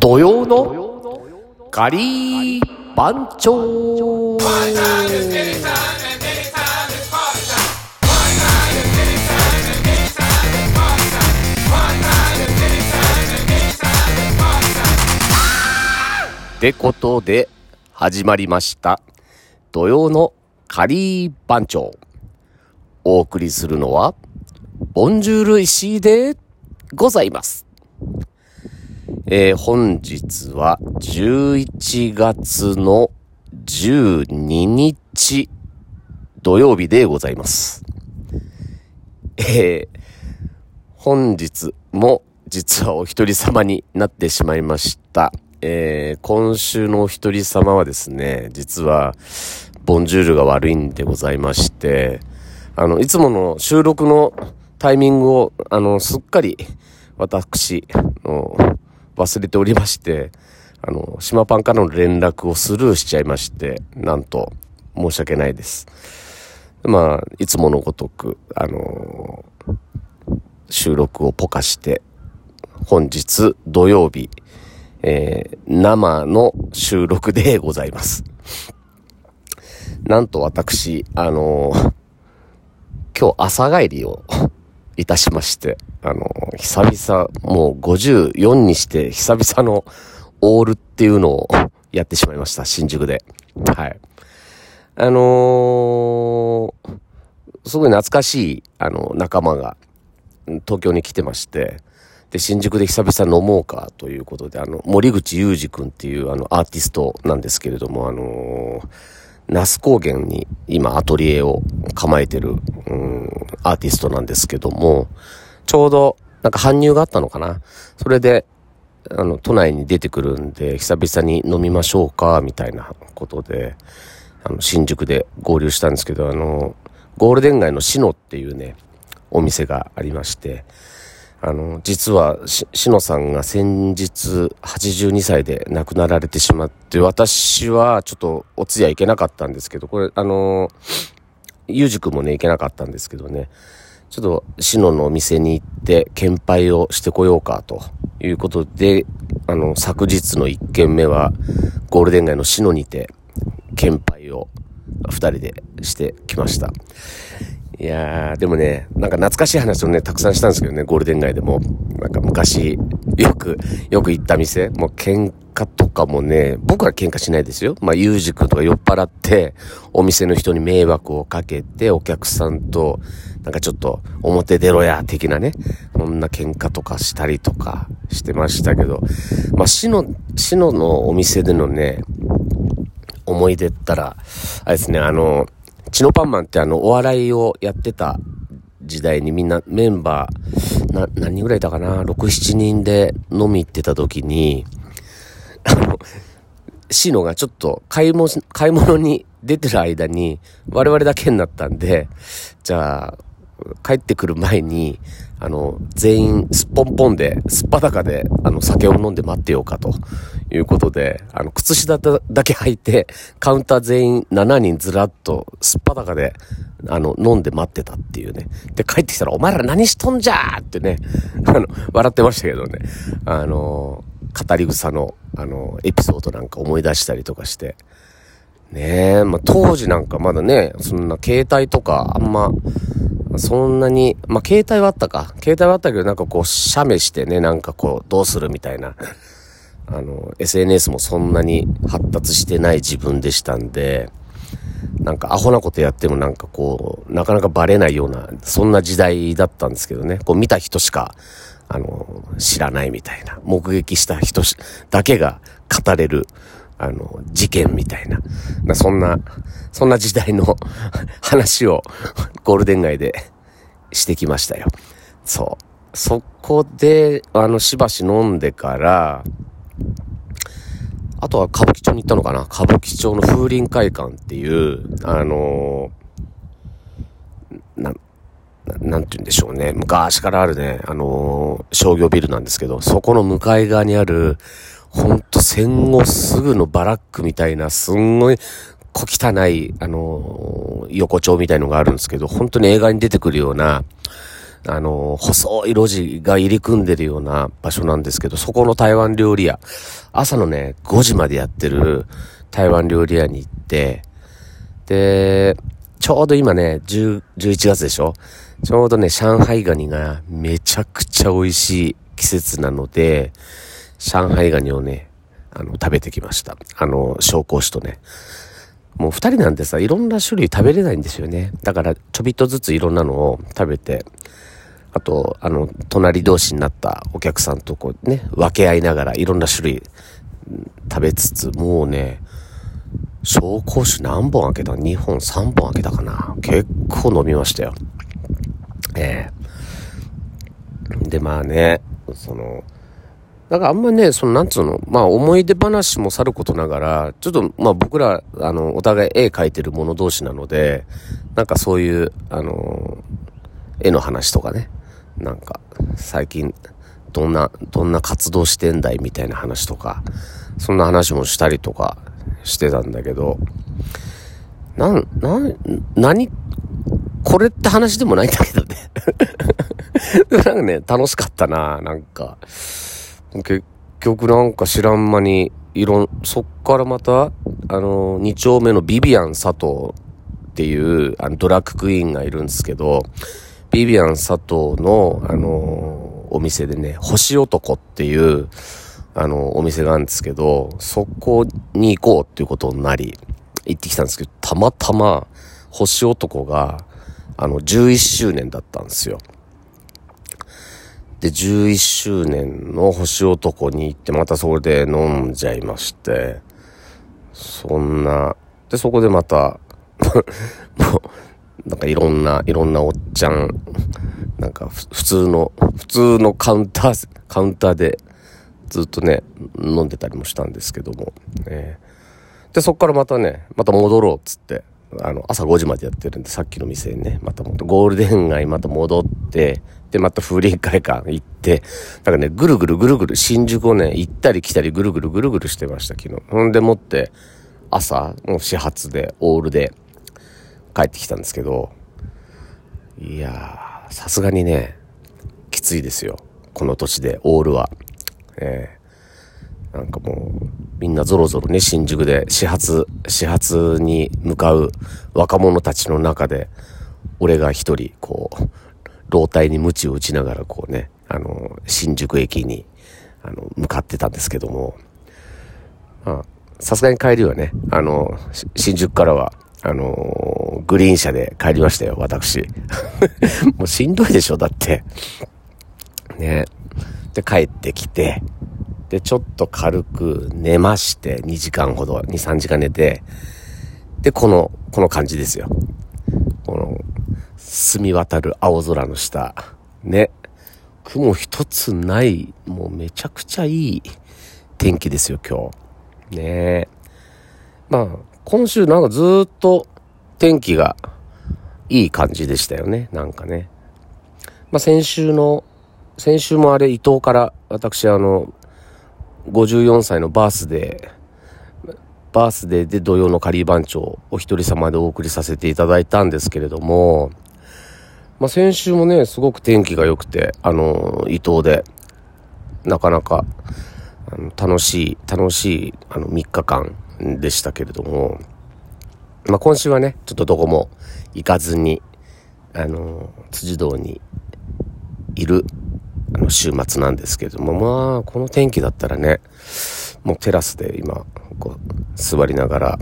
土曜のガリー番長。ってことで始まりました。土曜のカリー番長。お送りするのはボンジュール石井でございます。えー、本日は11月の12日土曜日でございます。えー、本日も実はお一人様になってしまいました。えー、今週のお一人様はですね、実はボンジュールが悪いんでございまして、あの、いつもの収録のタイミングを、あの、すっかり私、の忘れておりまして、あの、島パンからの連絡をスルーしちゃいまして、なんと、申し訳ないです。まあ、いつものごとく、あの収録をポカして、本日土曜日、えー生の収録でございます。なんと私、あの今日朝帰りをいたしまして、あの、久々、もう54にして久々のオールっていうのをやってしまいました、新宿で。はい。あのーすごい懐かしい、あの、仲間が東京に来てまして、で、新宿で久々飲もうかということで、あの、森口祐二くんっていうあのアーティストなんですけれども、あのー那須高原に今アトリエを構えてる、うん、アーティストなんですけども、ちょうどなんか搬入があったのかな？それで、あの、都内に出てくるんで、久々に飲みましょうか、みたいなことで、あの、新宿で合流したんですけど、あの、ゴールデン街のシノっていうね、お店がありまして、あの、実は、し、しのさんが先日82歳で亡くなられてしまって、私はちょっとお通夜行けなかったんですけど、これ、あの、ゆうじくんもね、行けなかったんですけどね、ちょっと、しののお店に行って、献杯をしてこようか、ということで、あの、昨日の1軒目は、ゴールデン街のしのにて、献杯を二人でしてきました。いやー、でもね、なんか懐かしい話をね、たくさんしたんですけどね、ゴールデン街でも。なんか昔、よく、よく行った店、もう喧嘩とかもね、僕は喧嘩しないですよ。まあ、ゆうじくんとか酔っ払って、お店の人に迷惑をかけて、お客さんと、なんかちょっと、表出ろや、的なね、そんな喧嘩とかしたりとかしてましたけど、まあ、しの、しののお店でのね、思い出ったら、あれですね、あの、チノパンマンってあの、お笑いをやってた時代にみんなメンバー、な、何人ぐらいいたかな ?6、7人で飲み行ってた時に、あの、シノがちょっと買い物、買い物に出てる間に我々だけになったんで、じゃあ、帰ってくる前に、あの、全員すっぽんぽんで、すっぱだかで、あの、酒を飲んで待ってようかということで、あの、靴下だけ履いて、カウンター全員7人ずらっとすっぱだかで、あの、飲んで待ってたっていうね。で、帰ってきたら、お前ら何しとんじゃーってね、あの、笑ってましたけどね。あの、語り草の、あの、エピソードなんか思い出したりとかして。ねえ、まあ、当時なんかまだね、そんな携帯とかあんま、そんなに、まあ、携帯はあったか。携帯はあったけど、なんかこう、写メしてね、なんかこう、どうするみたいな。あの、SNS もそんなに発達してない自分でしたんで、なんかアホなことやってもなんかこう、なかなかバレないような、そんな時代だったんですけどね。こう見た人しか、あの、知らないみたいな。目撃した人だけが語れる、あの、事件みたいな。なそんな、そんな時代の話をゴールデン街でしてきましたよ。そう。そこで、あの、しばし飲んでから、あとは歌舞伎町に行ったのかな？歌舞伎町の風林会館っていう、あのーな、なんて言うんでしょうね。昔からあるね、あのー商業ビルなんですけど、そこの向かい側にある、ほんと戦後すぐのバラックみたいな、すんごい小汚い、あのー横丁みたいのがあるんですけど、本当に映画に出てくるような、あの、細い路地が入り組んでるような場所なんですけど、そこの台湾料理屋、朝のね、5時までやってる台湾料理屋に行って、で、ちょうど今ね、10 11月でしょ？ちょうどね、上海ガニがめちゃくちゃ美味しい季節なので、上海ガニをね、あの、食べてきました。あの、紹興酒とね。もう二人なんてさ、いろんな種類食べれないんですよね。だから、ちょびっとずついろんなのを食べて、あと、あの、隣同士になったお客さんとこうね、分け合いながらいろんな種類食べつつ、もうね、紹興酒何本開けた ?2 本、3本開けたかな？結構飲みましたよ。ええー、で、まあね、その、だからあんまね、その、なんつうの、まあ思い出話もさることながら、ちょっと、まあ僕ら、あの、お互い絵描いてる者同士なので、なんかそういう、あの、絵の話とかね、なんか、最近、どんな、どんな活動してんだいみたいな話とか、そんな話もしたりとかしてたんだけど、なん、なん、何、これって話でもないんだけどね なんかね、楽しかったな、なんか。結局なんか知らん間に、いろん、そっからまた、あの、2丁目のビビアン佐藤っていう、あの、ドラッグクイーンがいるんですけど、ビビアン佐藤の、あの、お店でね、星男っていう、あの、お店があるんですけど、そこに行こうっていうことになり、行ってきたんですけど、たまたま、星男が、あの、11周年だったんですよ。で、11周年の星男に行って、またそれで飲んじゃいまして、そんな、で、そこでまたもう、なんかいろんな、いろんなおっちゃん、なんか普通の、普通のカウンター、カウンターでずっとね、飲んでたりもしたんですけども、えー、で、そっからまたね、また戻ろうっつって、あの、朝5時までやってるんで、さっきの店にね、またゴールデン街また戻って、で、また風林会館行って、だかね、ぐるぐるぐるぐる新宿をね、行ったり来たりぐるぐるぐるぐるしてました、昨日。ほんでもって、朝、もう始発で、オールで帰ってきたんですけど、いやー、さすがにね、きついですよ。この土地で、オールは。えー、なんかもう、みんなぞろぞろね、新宿で始発、始発に向かう若者たちの中で、俺が一人、こう、老体に鞭を打ちながらこうね、あの、新宿駅に、あの、向かってたんですけども、あ、さすがに帰りはね、あの、新宿からは、あのグリーン車で帰りましたよ、私。もうしんどいでしょ、だって。ね。で、帰ってきて、で、ちょっと軽く寝まして、2時間ほど、2、3時間寝て、で、この、この感じですよ。この、澄み渡る青空の下。ね。雲一つない、もうめちゃくちゃいい天気ですよ、今日。ねえまあ、今週なんかずっと天気がいい感じでしたよね、なんかね。まあ先週の、先週もあれ伊藤から私あの、54歳のバースデー、バースデーで土曜のカリー番長お一人様でお送りさせていただいたんですけれども、まあ、先週もね、すごく天気が良くて、あの、伊東で、なかなか、あの楽しい、楽しい、あの、3日間でしたけれども、まあ、今週はね、ちょっとどこも行かずに、あの、辻堂にいる、あの、週末なんですけれども、まあ、この天気だったらね、もうテラスで今、こう、座りながら、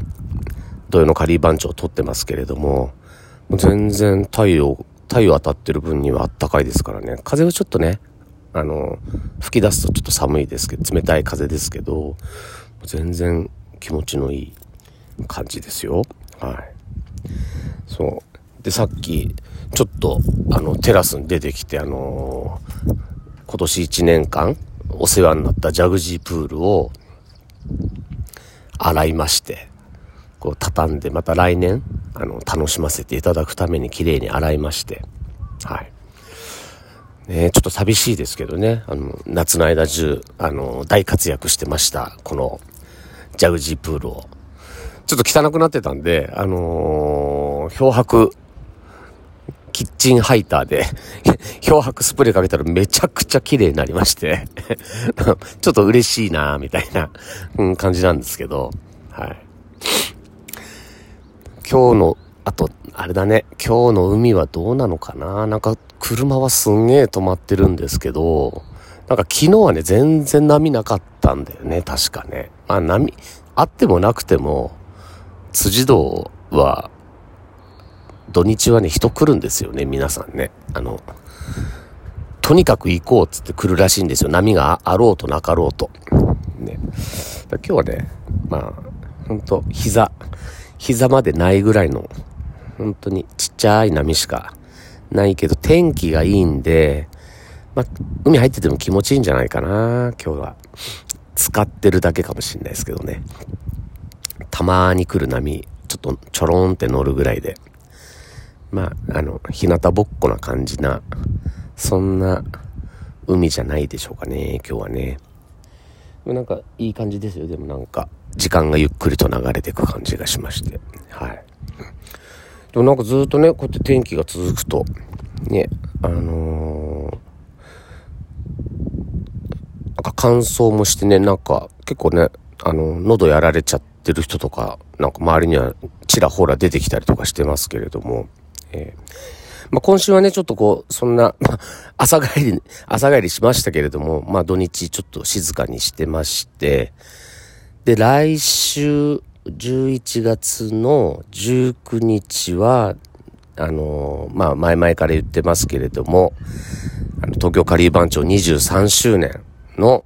土曜のカリー番長を撮ってますけれども、も全然太陽太陽当たってる分にはあったかいですからね。風はちょっとね、あの、吹き出すとちょっと寒いですけど、冷たい風ですけど、全然気持ちのいい感じですよ。はい。そう。で、さっき、ちょっと、あの、テラスに出てきて、あのー、今年1年間お世話になったジャグジープールを洗いまして、こう畳んでまた来年あの楽しませていただくために綺麗に洗いましてはいねちょっと寂しいですけどねあの夏の間中あの大活躍してましたこのジャグジープールをちょっと汚くなってたんであのー、漂白キッチンハイターで 漂白スプレーかけたらめちゃくちゃ綺麗になりまして ちょっと嬉しいなみたいな、うん、感じなんですけど、はい。今日の、あと、あれだね、今日の海はどうなのかな？なんか車はすんげえ止まってるんですけど、なんか昨日はね、全然波なかったんだよね、確かね。まあ波、あってもなくても、辻堂は、土日はね、人来るんですよね、皆さんね。あの、とにかく行こうっつって来るらしいんですよ。波があろうとなかろうと。ね。今日はね、まあ、ほんと、膝、膝までないぐらいの、本当にちっちゃい波しかないけど、天気がいいんで、まあ、海入ってても気持ちいいんじゃないかな、今日は。使ってるだけかもしんないですけどね。たまーに来る波、ちょっとちょろんって乗るぐらいで。まあ、あの、日向ぼっこな感じな、そんな海じゃないでしょうかね、今日はね。なんかいい感じですよ、でもなんか、時間がゆっくりと流れていく感じがしまして。はい。でもなんかずっとね、こうやって天気が続くと、ね、あのー、なんか乾燥もしてね、なんか結構ね、あの、喉やられちゃってる人とか、なんか周りにはちらほら出てきたりとかしてますけれども、えー、まあ、今週はね、ちょっとこう、そんな、まあ、朝帰り、朝帰りしましたけれども、まあ土日ちょっと静かにしてまして、で、来週、11月の19日は、あのー、まあ、前々から言ってますけれども、あの、東京カリー番長23周年。の、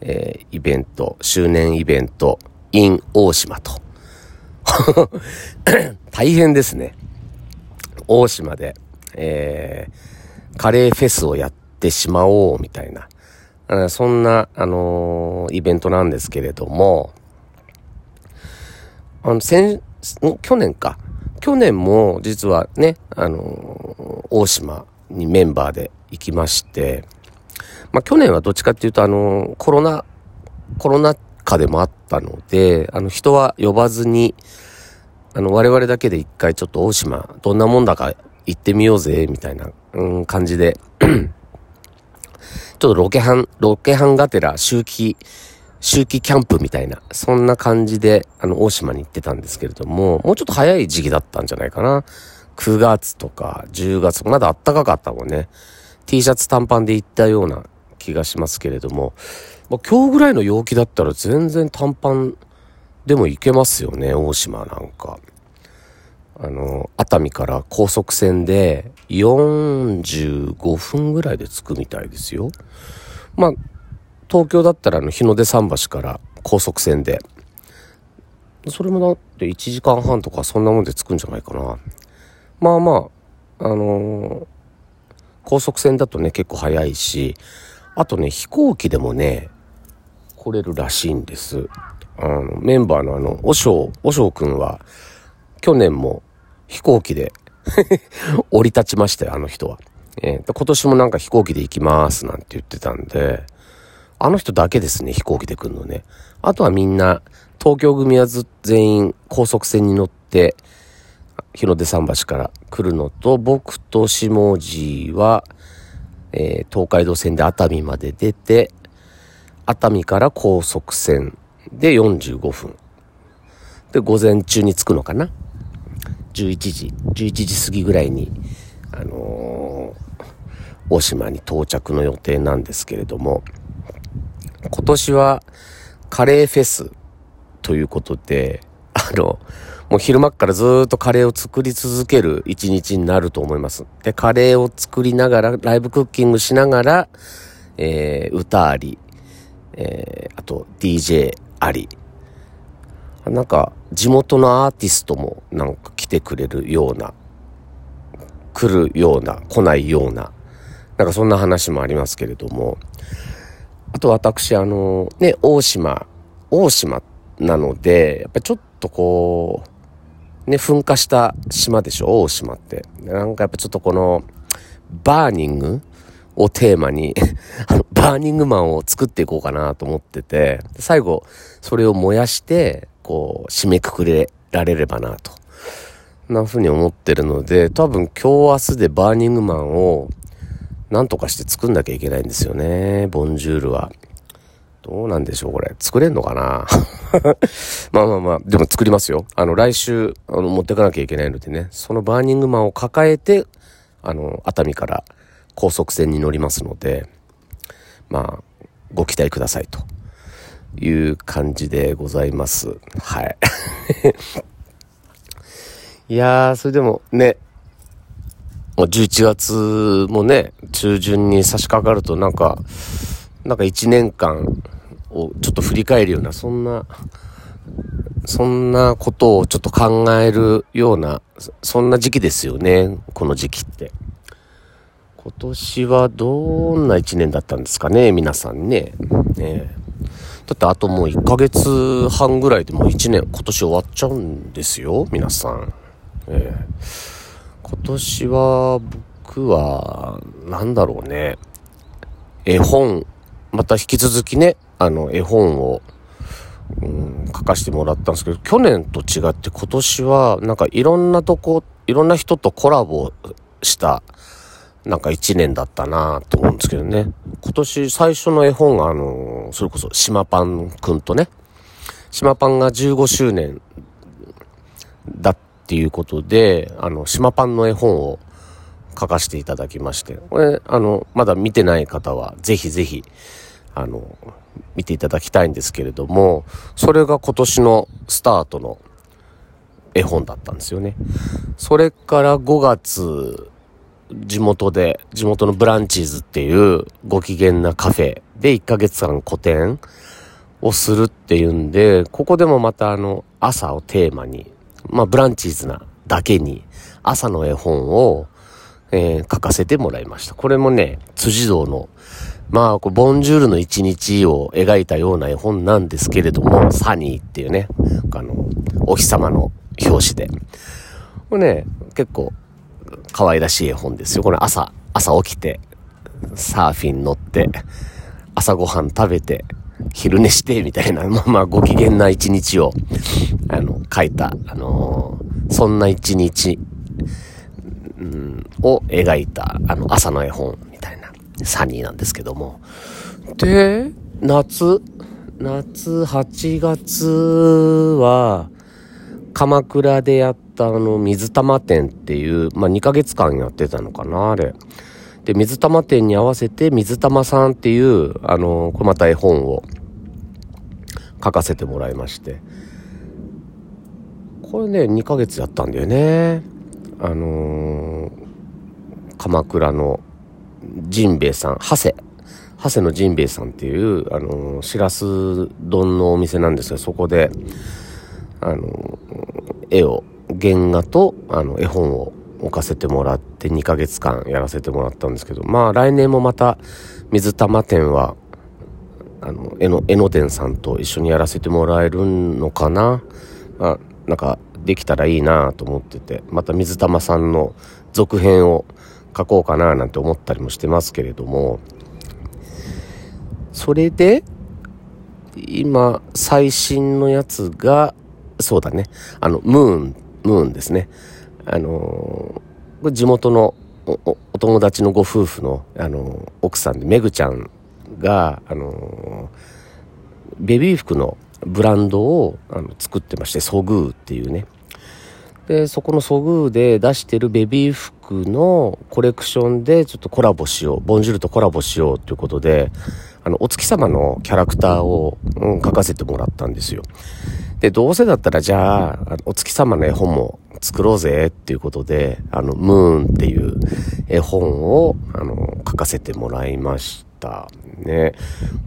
えー、イベント、周年イベント、in 大島と。大変ですね。大島で、えー、カレーフェスをやってしまおう、みたいな。そんな、あのー、イベントなんですけれども、あの、先、去年か。去年も実はね、あのー、大島にメンバーで行きまして、まあ去年はどっちかっていうとあの、コロナ、コロナ禍でもあったので、あの人は呼ばずに、あの我々だけで一回ちょっと大島どんなもんだか行ってみようぜ、みたいな、うん、感じで ちょっとロケハン、ロケハンがてら周期、周期キャンプみたいな、そんな感じで、あの、大島に行ってたんですけれども、もうちょっと早い時期だったんじゃないかな。9月とか10月、まだ暖かかったもんね。T シャツ短パンで行ったような気がしますけれども、まあ、今日ぐらいの陽気だったら全然短パンでも行けますよね、大島なんか。あの、熱海から高速船で45分ぐらいで着くみたいですよ。まあ、東京だったらあの日の出桟橋から高速船で、それもだって1時間半とかそんなもんで着くんじゃないかな。まあまあ、あのー、高速船だとね結構早いし、あとね飛行機でもね、来れるらしいんです。あの、メンバーのあの、おしょう、おしょうくんは、去年も飛行機で 降り立ちましたよ、あの人は。えー、今年もなんか飛行機で行きますなんて言ってたんで、あの人だけですね、飛行機で来るのね。あとはみんな、東京組はず全員高速船に乗って、日の出桟橋から来るのと、僕と下地は、えー、東海道線で熱海まで出て、熱海から高速船で45分。で、午前中に着くのかな ?11 時、11時過ぎぐらいに、あのー、大島に到着の予定なんですけれども、今年はカレーフェスということで、あの、もう昼間からずっとカレーを作り続ける一日になると思います。で、カレーを作りながら、ライブクッキングしながら、えー、歌あり、えー、あと DJ あり。なんか、地元のアーティストもなんか来てくれるような、来るような、来ないような、なんかそんな話もありますけれども、あと私、あの、ね、大島、大島なので、やっぱちょっとこう、ね、噴火した島でしょ、大島って。なんかやっぱちょっとこの、バーニング？をテーマに、バーニングマンを作っていこうかなと思ってて、最後、それを燃やして、こう、締めくくれられればなと。な風に思ってるので、多分今日明日でバーニングマンをなんとかして作んなきゃいけないんですよね。ボンジュールは。どうなんでしょうこれ。作れんのかな？まあまあまあ、でも作りますよ。あの、来週、あの、持ってかなきゃいけないのでね、そのバーニングマンを抱えて、あの、熱海から高速船に乗りますので、まあ、ご期待くださいという感じでございます。はい。いやー、それでもね、もう11月もね、中旬に差し掛かるとなんか、なんか1年間をちょっと振り返るような、そんな、そんなことをちょっと考えるような、そんな時期ですよね、この時期って。今年はどんな1年だったんですかね、皆さんね。ねだってあともう1ヶ月半ぐらいでもう1年、今年終わっちゃうんですよ、皆さん。え、今年は僕は、なんだろうね。絵本また引き続きね、あの、絵本を、うん、書かせてもらったんですけど、去年と違って今年は、なんかいろんなとこ、いろんな人とコラボした、なんか一年だったなと思うんですけどね。今年最初の絵本があの、それこそ島パンくんとね、島パンが15周年だっていうことで、あの、島パンの絵本を書かせていただきまして、これ、あの、まだ見てない方は、ぜひぜひ、あの、見ていただきたいんですけれども、それが今年のスタートの絵本だったんですよね。それから5月、地元で、地元のブランチーズっていうご機嫌なカフェで1ヶ月間個展をするっていうんで、ここでもまたあの、朝をテーマに、まあブランチーズなだけに、朝の絵本をえー、書かせてもらいました。これもね、辻堂の、まあ、こうボンジュールの一日を描いたような絵本なんですけれども、サニーっていうね、あの、お日様の表紙で。これね、結構、可愛らしい絵本ですよ。これ朝、朝起きて、サーフィン乗って、朝ごはん食べて、昼寝して、みたいな、まあまあ、ご機嫌な一日を、あの、書いた、あのー、そんな一日うん、を描いた、あの、朝の絵本みたいな、サニーなんですけども。で、夏、夏8月は、鎌倉でやったあの、水玉店っていう、まあ、2ヶ月間やってたのかな、あれ。で、水玉店に合わせて、水玉さんっていう、あの、これまた絵本を書かせてもらいまして。これね、2ヶ月やったんだよね。あのー、鎌倉のジンベエさん、長谷。長谷のジンベエさんっていう、あの、しらす丼のお店なんですが、そこで、あの、絵を、原画と、あの、絵本を置かせてもらって2ヶ月間やらせてもらったんですけど、まあ来年もまた水玉店は、あの、絵の、絵の店さんと一緒にやらせてもらえるのかな？あ、なんか、できたらいいなと思ってて、また水玉さんの続編を書こうかななんて思ったりもしてますけれども、それで、今、最新のやつが、そうだね、あの、ムーン、ムーンですね。あの地元のお友達のご夫婦の、あの奥さんで、めぐちゃんが、あのベビー服のブランドをあの作ってまして、ソグーっていうね。で、そこのソグーで出してるベビー服のコレクションでちょっとコラボしよう、ボンジュールとコラボしようということで、あの、お月様のキャラクターを、うん、書かせてもらったんですよ。で、どうせだったらじゃあ、お月様の絵本も作ろうぜっていうことで、あの、ムーンっていう絵本を、あの、書かせてもらいましたね。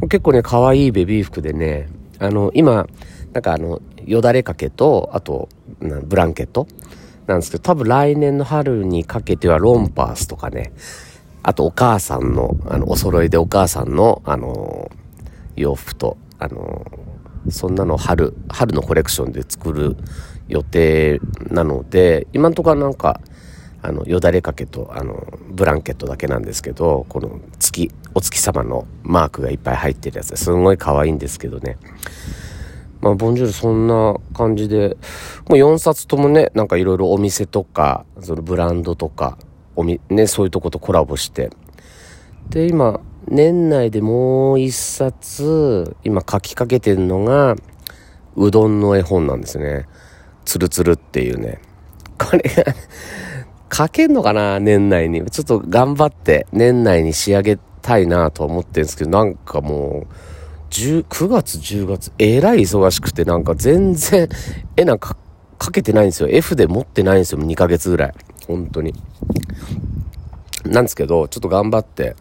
結構ね、可愛いベビー服でね、あの、今、なんかあの、よだれかけと、あと、ブランケットなんですけど、多分来年の春にかけてはロンパースとかね、あとお母さんの、あの、お揃いでお母さんの、あの、洋服と、あの、そんなの春、春のコレクションで作る予定なので、今んとこはなんか、あの、よだれかけと、あの、ブランケットだけなんですけど、この月、お月様のマークがいっぱい入ってるやつですごい可愛いんですけどね。まあ、ボンジュールそんな感じで、もう4冊ともね、なんかいろいろお店とか、そのブランドとか、おみ、ね、そういうとことコラボして。で、今、年内でもう1冊、今書きかけてるのが、うどんの絵本なんですね。つるつるっていうね。これが書けんのかな年内に。ちょっと頑張って年内に仕上げたいなと思ってるんですけど、なんかもう、9月、10月、えらい忙しくて、なんか全然、絵なんかかけてないんですよ。F で持ってないんですよ。2ヶ月ぐらい。本当に。なんですけど、ちょっと頑張って、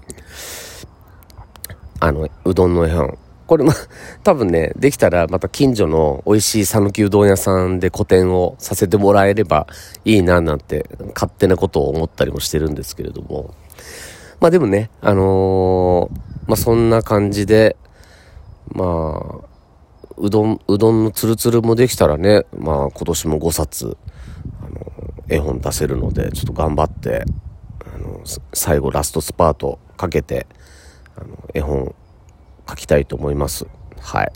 あの、うどんの絵本。これも、多分ね、できたらまた近所の美味しい讃岐うどん屋さんで個展をさせてもらえればいいななんて勝手なことを思ったりもしてるんですけれども。まあでもね、あのー、まあそんな感じで、まあ、うどん、うどんのつるつるもできたらね、まあ今年も5冊、あの、絵本出せるので、ちょっと頑張って、あの、最後ラストスパートかけて、あの、絵本書きたいと思います。はい。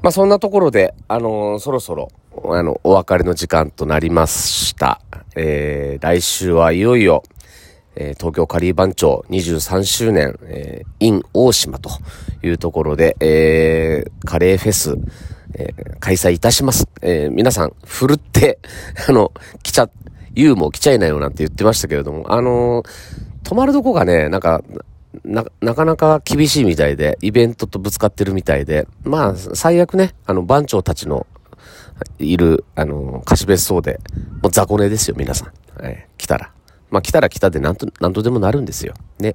まあそんなところで、あのそろそろ、あの、お別れの時間となりました。えー、来週はいよいよ、えー、東京カリー番長23周年、えー、in 大島というところで、えー、カレーフェス、えー、開催いたします。えー、皆さん、ふるって、あの、来ちゃ、ユーも来ちゃいなよなんて言ってましたけれども、あのー、泊まるとこがね、なんか、な、なかなか厳しいみたいで、イベントとぶつかってるみたいで、まあ、最悪ね、あの、番長たちの、いる、あの、貸別荘で、もう雑魚寝ですよ、皆さん。はい、来たら。まあ来たら来たでなんと、なんとでもなるんですよ。ね。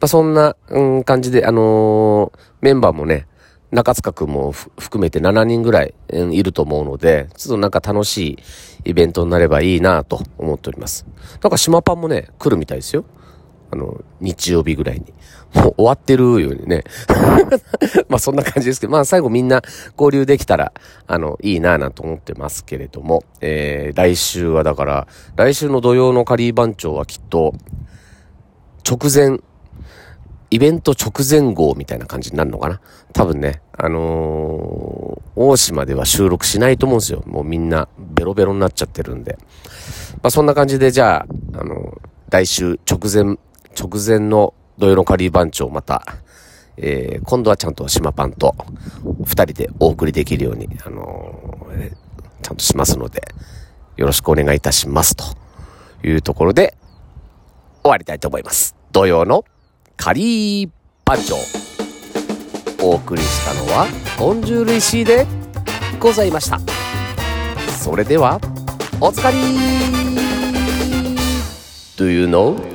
まあそんな、うん、感じで、あのー、メンバーもね、中塚くんも含めて7人ぐらい、いると思うので、ちょっとなんか楽しいイベントになればいいなと思っております。なんか島パンもね、来るみたいですよ。あの、日曜日ぐらいに。も う終わってるようにね。まあそんな感じですけど、まあ最後みんな合流できたら、あの、いいなぁなんて思ってますけれども、えー、来週はだから、来週の土曜のカリー番長はきっと、直前、イベント直前号みたいな感じになるのかな多分ね、あのー、大島では収録しないと思うんですよ。もうみんなベロベロになっちゃってるんで。まあそんな感じでじゃあ、あのー、来週直前、直前の土曜のカリー番長また、えー、今度はちゃんと島パンと二人でお送りできるように、あのー、ちゃんとしますので、よろしくお願いいたしますというところで終わりたいと思います。土曜のカリー番長。お送りしたのは、ボンジュール石井でございました。それでは、おつかり Do you know?